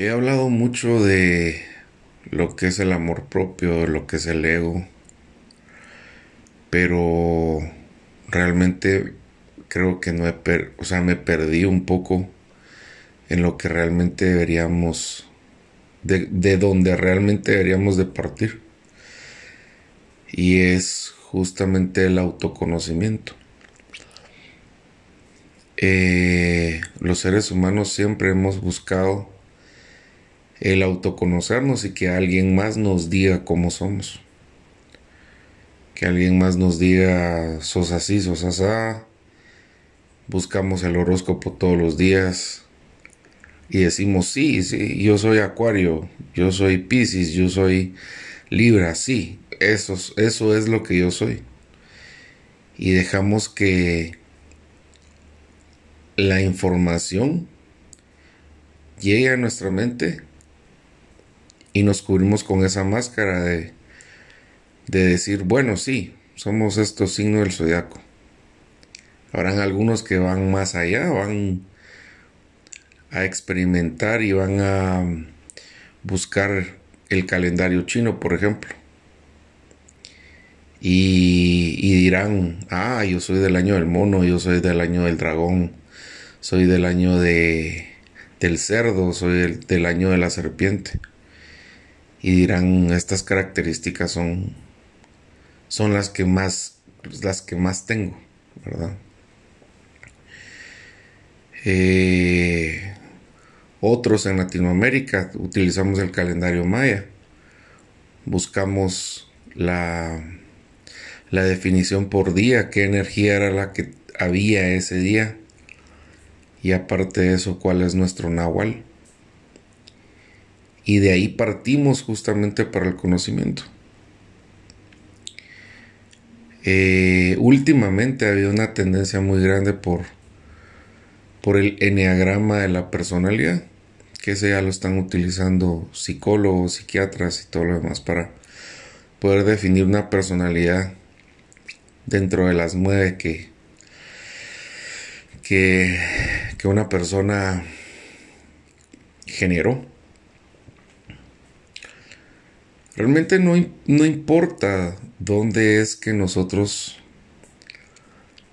He hablado mucho de lo que es el amor propio, lo que es el ego, pero realmente creo que no he, o sea, me perdí un poco en lo que realmente deberíamos, de, de donde realmente deberíamos de partir. Y es justamente el autoconocimiento. Eh, los seres humanos siempre hemos buscado el autoconocernos y que alguien más nos diga cómo somos. Que alguien más nos diga, sos así, sos asá. Buscamos el horóscopo todos los días y decimos, sí, sí, yo soy Acuario, yo soy Pisces, yo soy Libra, sí, eso, eso es lo que yo soy. Y dejamos que la información llegue a nuestra mente y nos cubrimos con esa máscara de, de decir, bueno, sí, somos estos signos del zodiaco. Habrán algunos que van más allá, van a experimentar y van a buscar el calendario chino, por ejemplo. Y, dirán, ah, yo soy del año del mono, yo soy del año del dragón, soy del año de, del cerdo, soy del año de la serpiente y dirán estas características son son las que más las que más tengo verdad eh, otros en Latinoamérica utilizamos el calendario maya. Buscamos la la definición por día qué energía era la que había ese día. Y aparte de eso cuál es nuestro nahual y de ahí partimos justamente para el conocimiento. Eh, últimamente ha habido una tendencia muy grande por, por el enneagrama de la personalidad, que ese ya lo están utilizando psicólogos, psiquiatras y todo lo demás para poder definir una personalidad dentro de las nueve que, que, que una persona generó. Realmente no, no importa dónde es que nosotros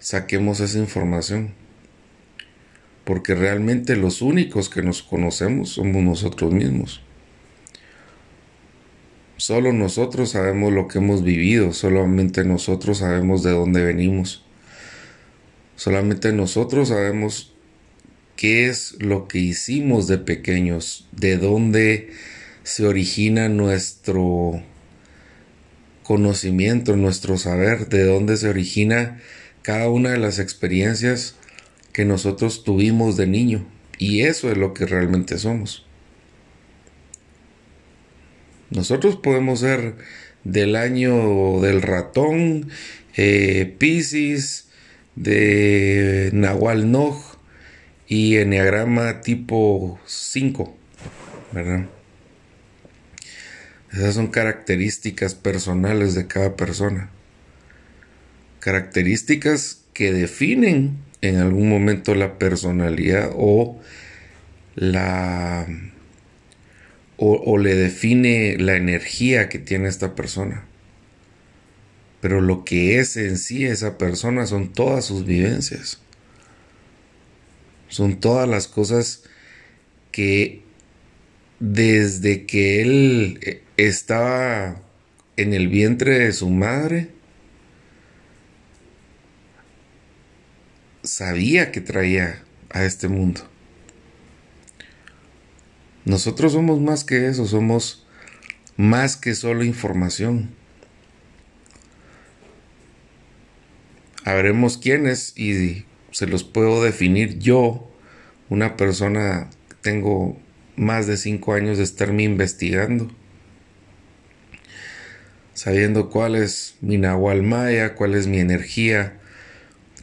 saquemos esa información. Porque realmente los únicos que nos conocemos somos nosotros mismos. Solo nosotros sabemos lo que hemos vivido, solamente nosotros sabemos de dónde venimos. Solamente nosotros sabemos qué es lo que hicimos de pequeños, de dónde se origina nuestro conocimiento, nuestro saber, de dónde se origina cada una de las experiencias que nosotros tuvimos de niño. Y eso es lo que realmente somos. Nosotros podemos ser del año del ratón, eh, Pisces, de Nahual Noj y Enneagrama tipo 5, ¿verdad? Esas son características personales de cada persona. Características que definen en algún momento la personalidad o la o, le define la energía que tiene esta persona. Pero lo que es en sí esa persona son todas sus vivencias. Son todas las cosas que desde que él eh, estaba en el vientre de su madre, sabía que traía a este mundo. Nosotros somos más que eso, somos más que solo información. Habremos quiénes y se los puedo definir yo, una persona, tengo más de cinco años de estarme investigando sabiendo cuál es mi Nahual Maya, cuál es mi energía,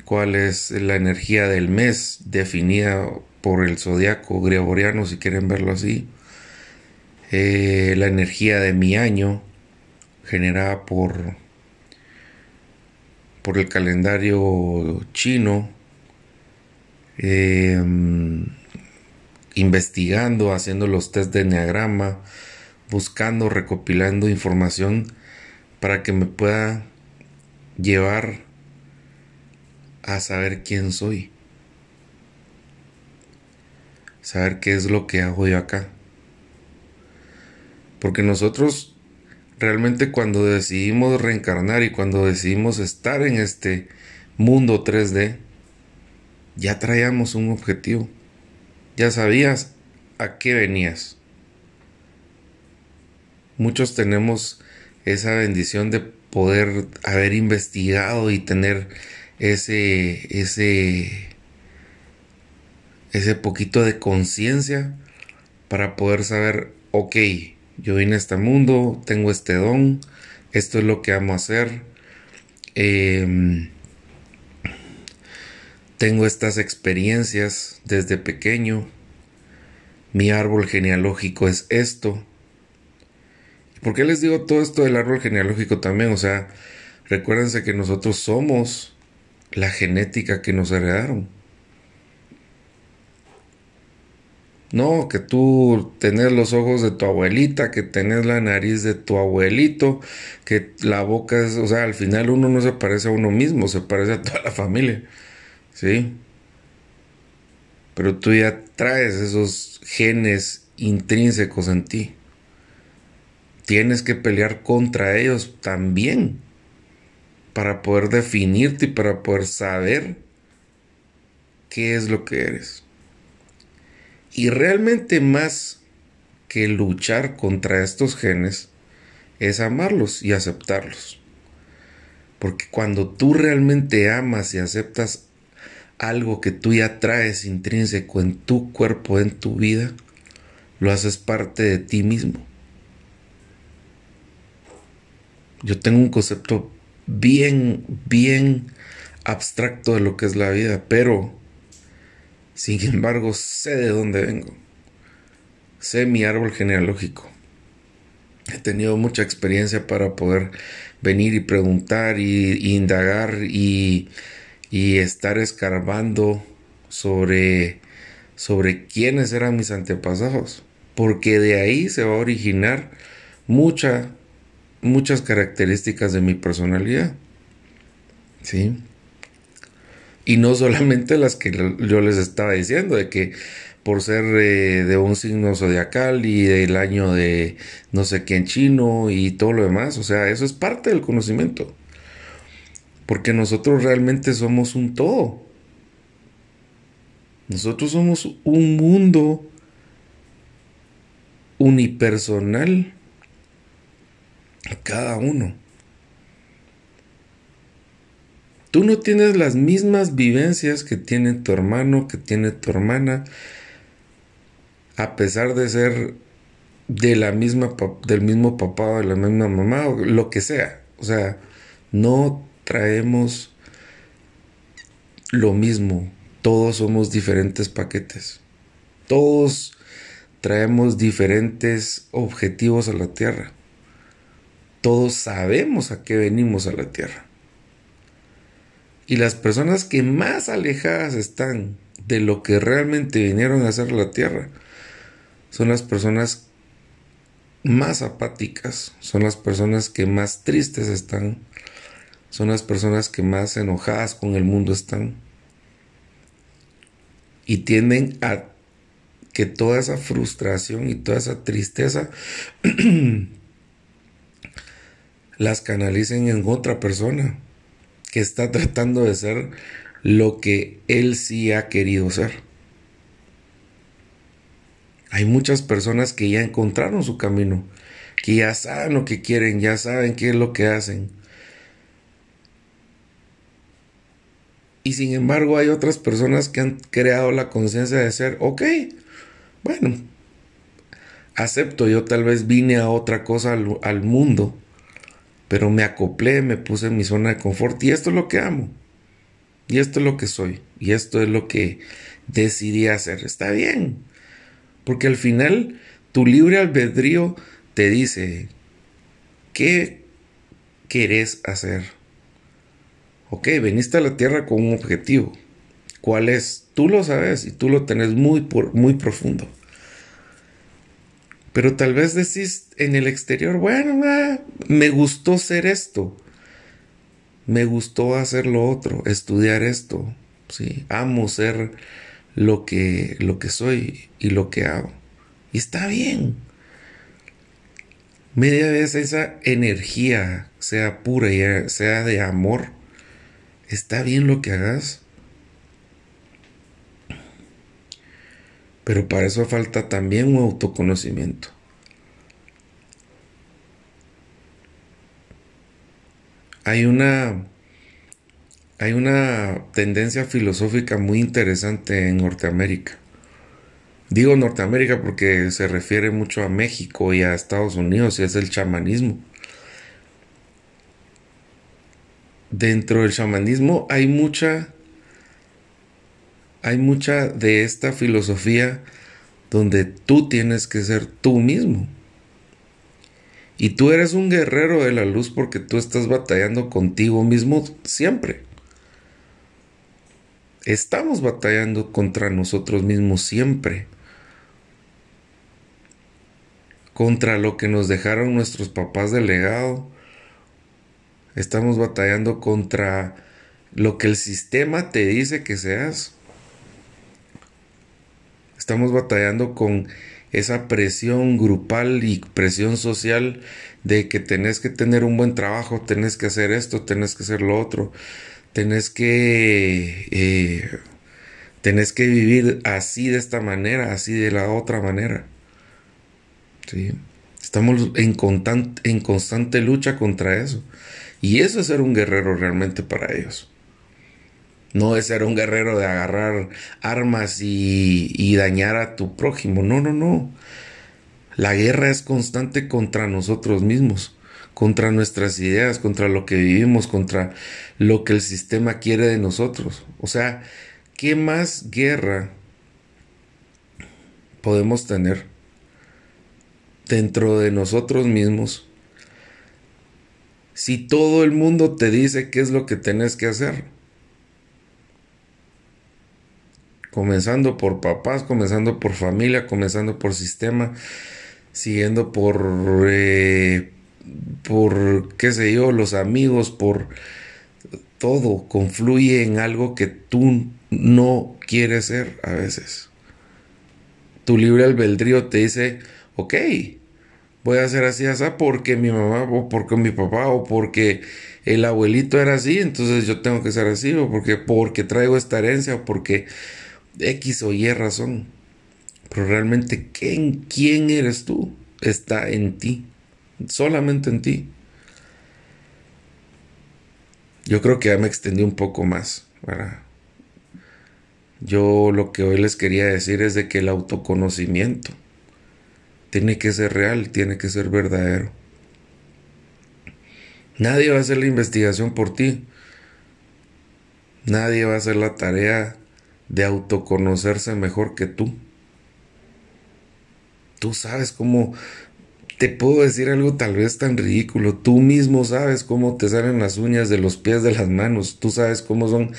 cuál es la energía del mes definida por el zodiaco gregoriano, si quieren verlo así, eh, la energía de mi año generada por por el calendario chino, em, investigando, haciendo los test de enneagrama, buscando, recopilando información para que me pueda llevar a saber quién soy. Saber qué es lo que hago yo acá. Porque nosotros realmente cuando decidimos reencarnar y cuando decidimos estar en este mundo 3D, ya traíamos un objetivo. Ya sabías a qué venías. Muchos tenemos esa bendición de poder haber investigado y tener ese ese ese poquito de conciencia para poder saber, ok, yo vine a este mundo, tengo este don, esto es lo que amo hacer, em, tengo estas experiencias desde pequeño, mi árbol genealógico es esto. ¿Por qué les digo todo esto del árbol genealógico también? O sea, recuérdense que nosotros somos la genética que nos heredaron. No, que tú tenés los ojos de tu abuelita, que tenés la nariz de tu abuelito, que la boca es, o sea, al final uno no se parece a uno mismo, se parece a toda la familia. ¿Sí? Pero tú ya traes esos genes intrínsecos en ti. Tienes que pelear contra ellos también para poder definirte y para poder saber qué es lo que eres. Y realmente más que luchar contra estos genes es amarlos y aceptarlos. Porque cuando tú realmente amas y aceptas algo que tú ya traes intrínseco en tu cuerpo, en tu vida, lo haces parte de ti mismo. Yo tengo un concepto bien, bien abstracto de lo que es la vida, pero sin embargo sé de dónde vengo. Sé mi árbol genealógico. He tenido mucha experiencia para poder venir y preguntar y, indagar y, y, estar escarbando sobre, sobre quiénes eran mis antepasados. Porque de ahí se va a originar mucha muchas características de mi personalidad. ¿Sí? Y no solamente las que yo les estaba diciendo, de que por ser eh, de un signo zodiacal y del año de no sé qué en chino y todo lo demás, o sea, eso es parte del conocimiento. Porque nosotros realmente somos un todo. Nosotros somos un mundo unipersonal cada uno. Tú no tienes las mismas vivencias que tiene tu hermano, que tiene tu hermana, a pesar de ser de la misma del mismo papá o de la misma mamá o lo que sea. O sea, no traemos lo mismo. Todos somos diferentes paquetes. Todos traemos diferentes objetivos a la tierra todos sabemos a qué venimos a la tierra. Y las personas que más alejadas están de lo que realmente vinieron a hacer la tierra son las personas más apáticas, son las personas que más tristes están, son las personas que más enojadas con el mundo están. Y tienden a que toda esa frustración y toda esa tristeza las canalicen en otra persona que está tratando de ser lo que él sí ha querido ser. Hay muchas personas que ya encontraron su camino, que ya saben lo que quieren, ya saben qué es lo que hacen. Y sin embargo hay otras personas que han creado la conciencia de ser, ok, bueno, acepto, yo tal vez vine a otra cosa al, al mundo pero me acoplé, me puse en mi zona de confort y esto es lo que amo. Y esto es lo que soy. Y esto es lo que decidí hacer. Está bien. Porque al final tu libre albedrío te dice, ¿qué querés hacer? Ok, veniste a la tierra con un objetivo. cuál es. Tú lo sabes y tú lo tenés muy, muy profundo. Pero tal vez decís en el exterior, bueno, me gustó ser esto. Me gustó hacer lo otro, estudiar esto. Sí, amo ser lo que, lo que soy y lo que hago. Y está bien. Media vez esa energía sea pura y sea de amor, está bien lo que hagas. Pero para eso falta también un autoconocimiento. Hay una hay una tendencia filosófica muy interesante en Norteamérica. Digo Norteamérica porque se refiere mucho a México y a Estados Unidos y es el chamanismo. Dentro del chamanismo hay mucha hay mucha de esta filosofía donde tú tienes que ser tú mismo. Y tú eres un guerrero de la luz porque tú estás batallando contigo mismo siempre. Estamos batallando contra nosotros mismos siempre. Contra lo que nos dejaron nuestros papás de legado. Estamos batallando contra lo que el sistema te dice que seas. Estamos batallando con esa presión grupal y presión social de que tenés que tener un buen trabajo, tenés que hacer esto, tenés que hacer lo otro, tenés que, eh, tenés que vivir así de esta manera, así de la otra manera. ¿Sí? Estamos en, en constante lucha contra eso. Y eso es ser un guerrero realmente para ellos. No es ser un guerrero de agarrar armas y, dañar a tu prójimo. No, no, no. La guerra es constante contra nosotros mismos, contra nuestras ideas, contra lo que vivimos, contra lo que el sistema quiere de nosotros. O sea, ¿qué más guerra podemos tener dentro de nosotros mismos si todo el mundo te dice qué es lo que tenés que hacer? comenzando por papás, comenzando por familia, comenzando por sistema, siguiendo por, eh, por, qué sé yo, los amigos, por todo, confluye en algo que tú no quieres ser a veces. Tu libre albedrío te dice, ok, voy a hacer así, así, porque mi mamá, o porque mi papá, o porque el abuelito era así, entonces yo tengo que ser así, o porque, porque traigo esta herencia, o porque X o Y razón. Pero realmente, ¿quién, quién eres tú? Está en ti. Solamente en ti. Yo creo que ya me extendí un poco más. Yo lo que hoy les quería decir es de que el autoconocimiento tiene que ser real, tiene que ser verdadero. Nadie va a hacer la investigación por ti. Nadie va a hacer la tarea de autoconocerse mejor que tú. Tú sabes cómo, te puedo decir algo tal vez tan ridículo, tú mismo sabes cómo te salen las uñas de los pies de las manos, tú sabes cómo son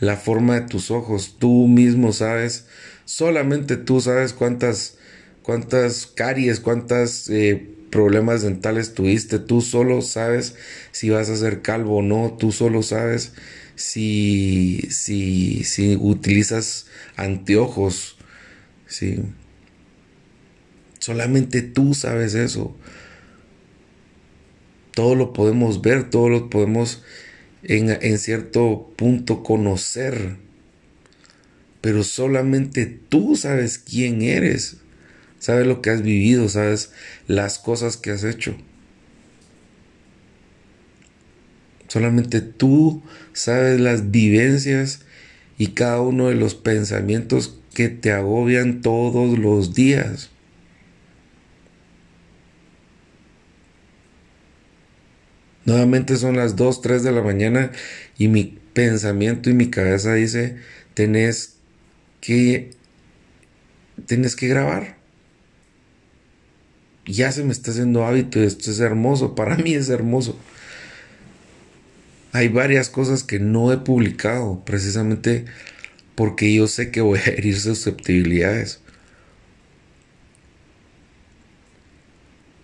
la forma de tus ojos, tú mismo sabes, solamente tú sabes cuántas, cuántas caries, cuántas... Eh, problemas dentales tuviste, tú solo sabes si vas a ser calvo o no, tú solo sabes si, si, si utilizas anteojos, ¿sí? Solamente tú sabes eso. Todo lo podemos ver, todo lo podemos en, en cierto punto conocer. Pero solamente tú sabes quién eres. Sabes lo que has vivido, sabes las cosas que has hecho. Solamente tú sabes las vivencias y cada uno de los pensamientos que te agobian todos los días. Nuevamente son las 2, 3 de la mañana y mi pensamiento y mi cabeza dice, tenés que, tenés que grabar. Ya se me está haciendo hábito, esto es hermoso, para mí es hermoso hay varias cosas que no he publicado precisamente porque yo sé que voy a herir susceptibilidades.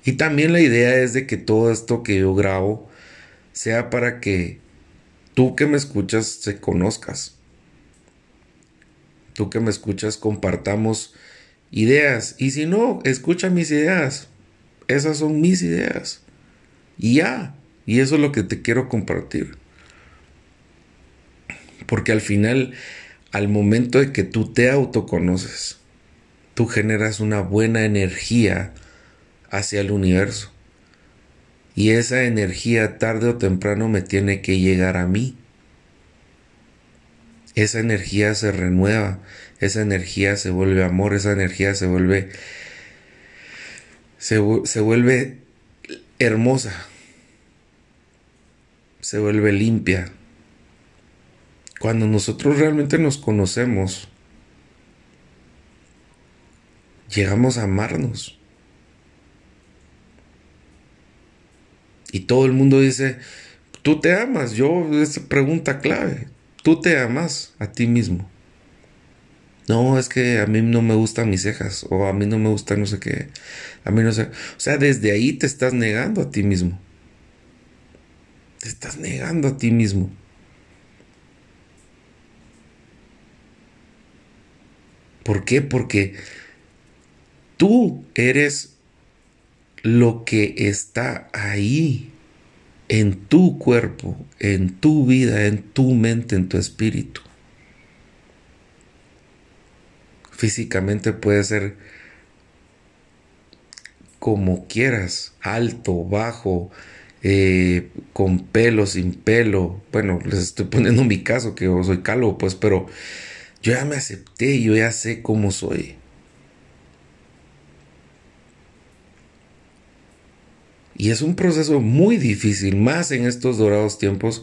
Y también la idea es de que todo esto que yo grabo sea para que tú que me escuchas se conozcas. Tú que me escuchas compartamos ideas. Y si no, escucha mis ideas. Esas son mis ideas. Y ya. Y eso es lo que te quiero compartir. Porque al final, al momento de que tú te autoconoces, tú generas una buena energía hacia el universo. Y esa energía tarde o temprano me tiene que llegar a mí. Esa energía se renueva, esa energía se vuelve amor, esa energía se vuelve se, se vuelve hermosa, se vuelve limpia. Cuando nosotros realmente nos conocemos, llegamos a amarnos. Y todo el mundo dice, tú te amas. Yo, esa pregunta clave, tú te amas a ti mismo. No, es que a mí no me gustan mis cejas o a mí no me gusta no sé qué. A mí no sé. O sea, desde ahí te estás negando a ti mismo. Te estás negando a ti mismo. ¿Por qué? Porque tú eres lo que está ahí en tu cuerpo, en tu vida, en tu mente, en tu espíritu. Físicamente puede ser como quieras, alto, bajo, eh, con pelo, sin pelo. Bueno, les estoy poniendo mi caso, que yo soy calvo, pues, pero yo ya me acepté, yo ya sé cómo soy. Y es un proceso muy difícil, más en estos dorados tiempos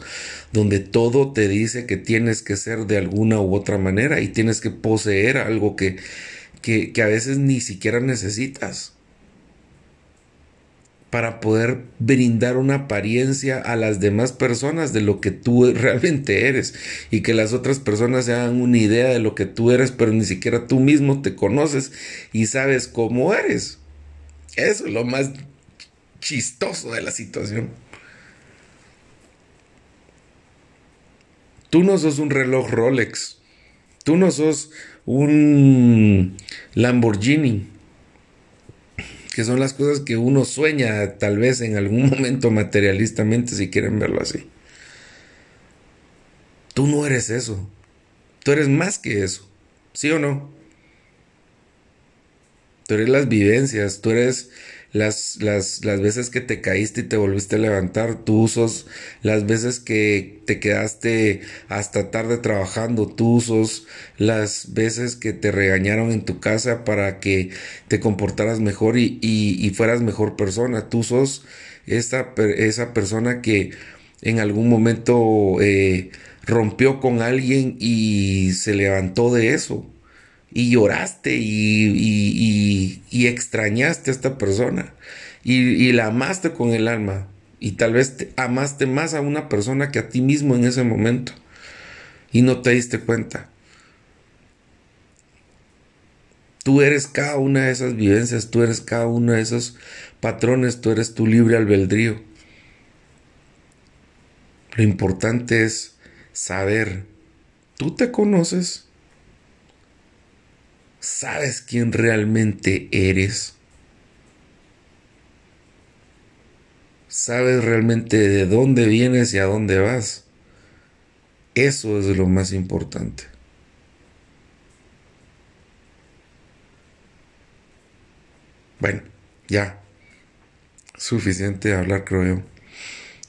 donde todo te dice que tienes que ser de alguna u otra manera y tienes que poseer algo que, que, a veces ni siquiera necesitas para poder brindar una apariencia a las demás personas de lo que tú realmente eres y que las otras personas se hagan una idea de lo que tú eres, pero ni siquiera tú mismo te conoces y sabes cómo eres. Eso es lo más chistoso de la situación. Tú no sos un reloj Rolex. Tú no sos un Lamborghini. Que son las cosas que uno sueña tal vez en algún momento materialistamente si quieren verlo así. Tú no eres eso. Tú eres más que eso. ¿Sí o no? Tú eres las vivencias, tú eres las, las, las veces que te caíste y te volviste a levantar, tú usos las veces que te quedaste hasta tarde trabajando, tú usos las veces que te regañaron en tu casa para que te comportaras mejor y, y, fueras mejor persona, tú sos esa, esa persona que en algún momento eh, rompió con alguien y se levantó de eso y lloraste y, y, extrañaste a esta persona y, la amaste con el alma y tal vez te amaste más a una persona que a ti mismo en ese momento y no te diste cuenta. Tú eres cada una de esas vivencias, tú eres cada uno de esos patrones, tú eres tu libre albedrío. Lo importante es saber, ¿tú te conoces? ¿Sabes quién realmente eres? ¿Sabes realmente de dónde vienes y a dónde vas? Eso es lo más importante. Bueno, ya. Suficiente hablar, creo yo.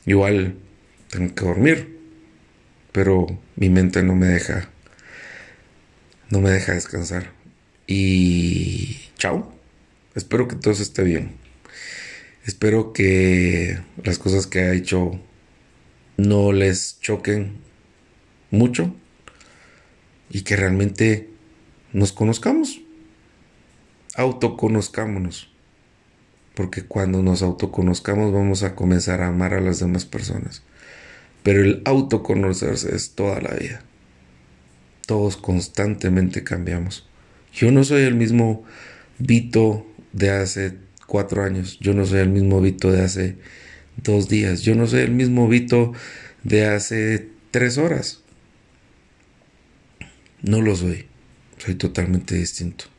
Igual tengo que dormir, pero mi mente no me deja no me deja descansar. Y chao. Espero que todo esté bien. Espero que las cosas que ha hecho no les choquen mucho y que realmente nos conozcamos. Autoconozcámonos. Porque cuando nos autoconozcamos vamos a comenzar a amar a las demás personas. Pero el autoconocerse es toda la vida. Todos constantemente cambiamos. Yo no soy el mismo Vito de hace cuatro años. Yo no soy el mismo Vito de hace dos días. Yo no soy el mismo Vito de hace tres horas. No lo soy. Soy totalmente distinto.